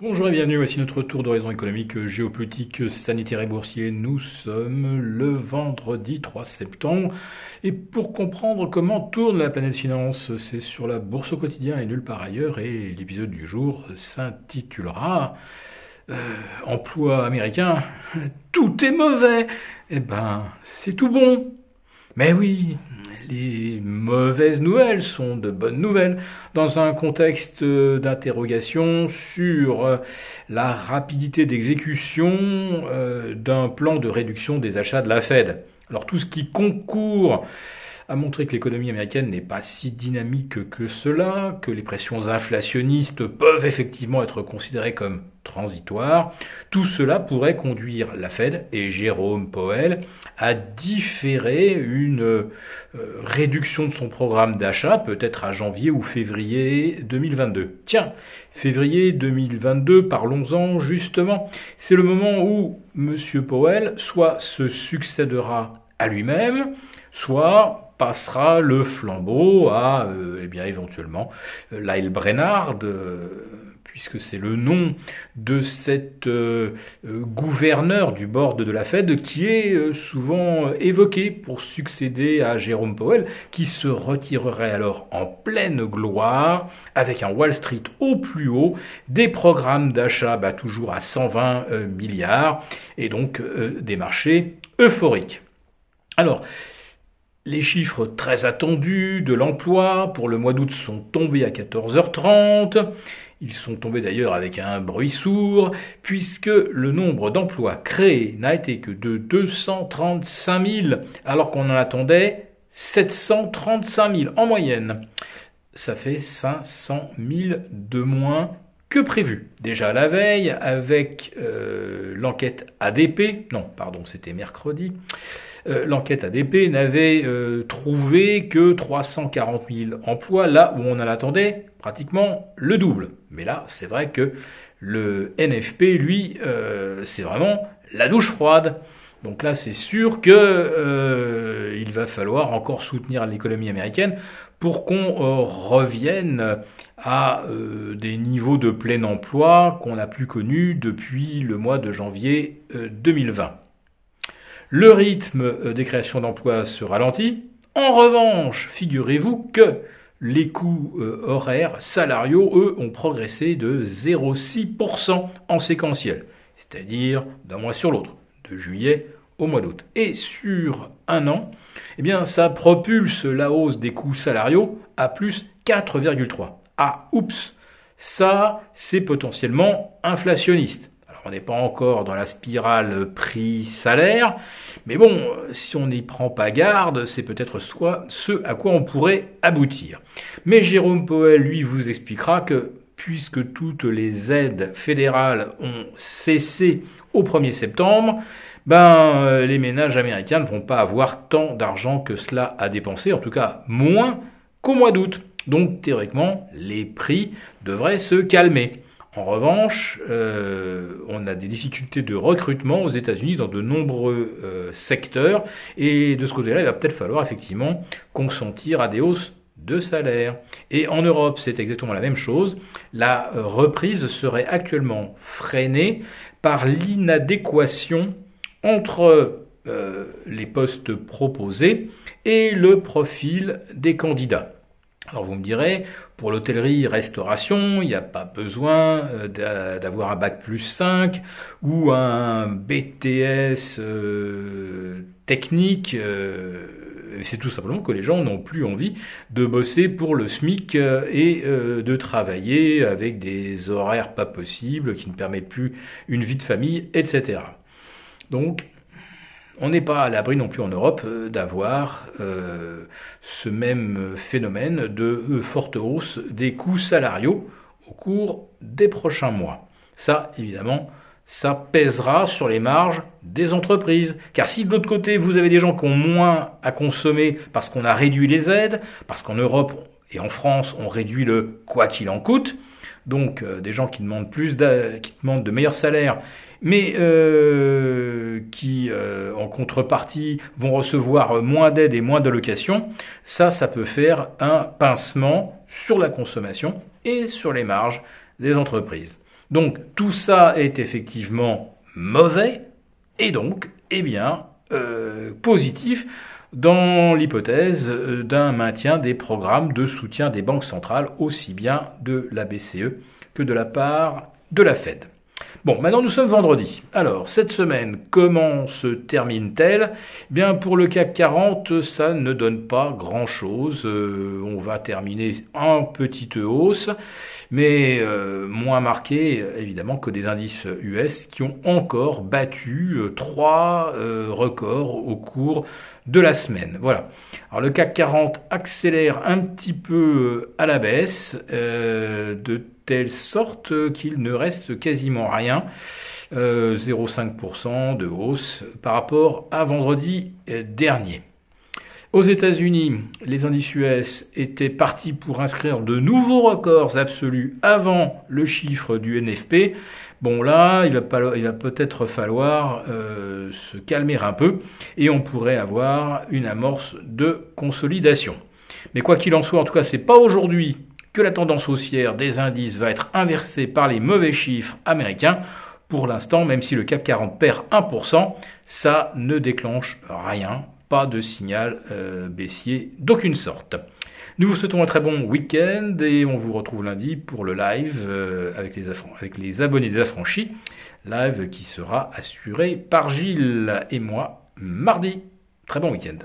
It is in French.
Bonjour et bienvenue, voici notre tour d'horizon économique, géopolitique, sanitaire et boursier. Nous sommes le vendredi 3 septembre et pour comprendre comment tourne la planète finance, c'est sur la bourse au quotidien et nulle part ailleurs et l'épisode du jour s'intitulera euh, Emploi américain, tout est mauvais. Eh ben, c'est tout bon. Mais oui, les mauvaises nouvelles sont de bonnes nouvelles dans un contexte d'interrogation sur euh, la rapidité d'exécution euh, d'un plan de réduction des achats de la Fed. Alors tout ce qui concourt à montrer que l'économie américaine n'est pas si dynamique que cela, que les pressions inflationnistes peuvent effectivement être considérées comme transitoires. Tout cela pourrait conduire la Fed et Jérôme Powell à différer une euh, réduction de son programme d'achat, peut-être à janvier ou février 2022. Tiens, février 2022, parlons-en justement. C'est le moment où M. Powell soit se succédera à lui-même, soit passera le flambeau à, euh, eh bien, éventuellement, euh, Lyle Brennard, euh, puisque c'est le nom de cet gouverneur du board de la Fed qui est souvent évoqué pour succéder à Jérôme Powell, qui se retirerait alors en pleine gloire avec un Wall Street au plus haut, des programmes d'achat bah, toujours à 120 milliards et donc des marchés euphoriques. Alors, les chiffres très attendus de l'emploi pour le mois d'août sont tombés à 14h30. Ils sont tombés d'ailleurs avec un bruit sourd, puisque le nombre d'emplois créés n'a été que de 235 000, alors qu'on en attendait 735 000 en moyenne. Ça fait 500 000 de moins que prévu. Déjà la veille, avec euh, l'enquête ADP, non, pardon, c'était mercredi, euh, l'enquête ADP n'avait euh, trouvé que 340 000 emplois, là où on en attendait pratiquement le double. Mais là, c'est vrai que le NFP, lui, euh, c'est vraiment la douche froide. Donc là, c'est sûr que il va falloir encore soutenir l'économie américaine pour qu'on revienne à des niveaux de plein emploi qu'on n'a plus connus depuis le mois de janvier 2020. Le rythme euh, des créations d'emplois se ralentit. En revanche, figurez-vous que les coûts euh, horaires salariaux, eux, ont progressé de 0,6% en séquentiel, c'est-à-dire d'un mois sur l'autre, juillet au mois d'août. Et sur un an, eh bien, ça propulse la hausse des coûts salariaux à plus 4,3. Ah, oups, ça, c'est potentiellement inflationniste on n'est pas encore dans la spirale prix-salaire, mais bon, si on n'y prend pas garde, c'est peut-être soit ce à quoi on pourrait aboutir. Mais Jérôme Powell, lui, vous expliquera que puisque toutes les aides fédérales ont cessé au 1er septembre, ben, euh, les ménages américains ne vont pas avoir tant d'argent que cela à dépenser, en tout cas moins qu'au mois d'août. Donc théoriquement, les prix devraient se calmer. En revanche, euh, on a des difficultés de recrutement aux États-Unis dans de nombreux euh, secteurs, et de ce côté-là, il va peut-être falloir effectivement consentir à des hausses de salaire. Et en Europe, c'est exactement la même chose. La euh, reprise serait actuellement freinée par l'inadéquation entre les postes proposés et le profil des candidats. Alors vous me direz, pour l'hôtellerie-restauration, il n'y a pas besoin euh, d'avoir un bac plus 5 ou un BTS euh, technique. Euh, c'est tout simplement que les gens n'ont plus envie de bosser pour le SMIC et de travailler avec des horaires pas possibles qui ne permettent plus une vie de famille, etc. Donc on n'est pas à l'abri non plus en Europe euh, d'avoir euh, ce même phénomène de euh, forte hausse des coûts salariaux au cours des prochains mois. Ça, évidemment, ça pèsera sur les marges des entreprises. Car si de l'autre côté, vous avez des gens qui ont moins à consommer parce qu'on a réduit les aides, parce qu'en Europe et en France, on réduit le quoi qu'il en coûte, donc des gens qui demandent plus, qui demandent de meilleurs salaires mais euh, qui, euh, en contrepartie, vont recevoir moins d'aide et moins d'allocations, ça, ça peut faire un pincement sur la consommation et sur les marges des entreprises. Donc tout ça est effectivement mauvais et donc, eh bien, euh, positif dans l'hypothèse euh, d'un maintien des programmes de soutien des banques centrales, aussi bien de la BCE que de la part de la Fed. Bon, maintenant nous sommes vendredi. Alors, cette semaine, comment se termine-t-elle? Bien, pour le CAC 40, ça ne donne pas grand-chose. Euh, on va terminer en petite hausse, mais euh, moins marqué, évidemment, que des indices US qui ont encore battu euh, trois records au cours de la semaine. Voilà. Alors le CAC 40 accélère un petit peu à la baisse de telle sorte qu'il ne reste quasiment rien. 0,5% euh, de hausse par rapport à vendredi euh, dernier. Aux États-Unis, les indices US étaient partis pour inscrire de nouveaux records absolus avant le chiffre du NFP. Bon là, il va, peut-être falloir euh, se calmer un peu et on pourrait avoir une amorce de consolidation. Mais quoi qu'il en soit, en tout cas, c'est pas aujourd'hui la tendance haussière des indices va être inversée par les mauvais chiffres américains. Pour l'instant, même si le CAC 40 perd 1%, ça ne déclenche rien, pas de signal euh, baissier d'aucune sorte. Nous vous souhaitons un très bon week-end et on vous retrouve lundi pour le live euh, avec, les avec les abonnés des affranchis, live qui sera assuré par Gilles et moi mardi. Très bon week-end.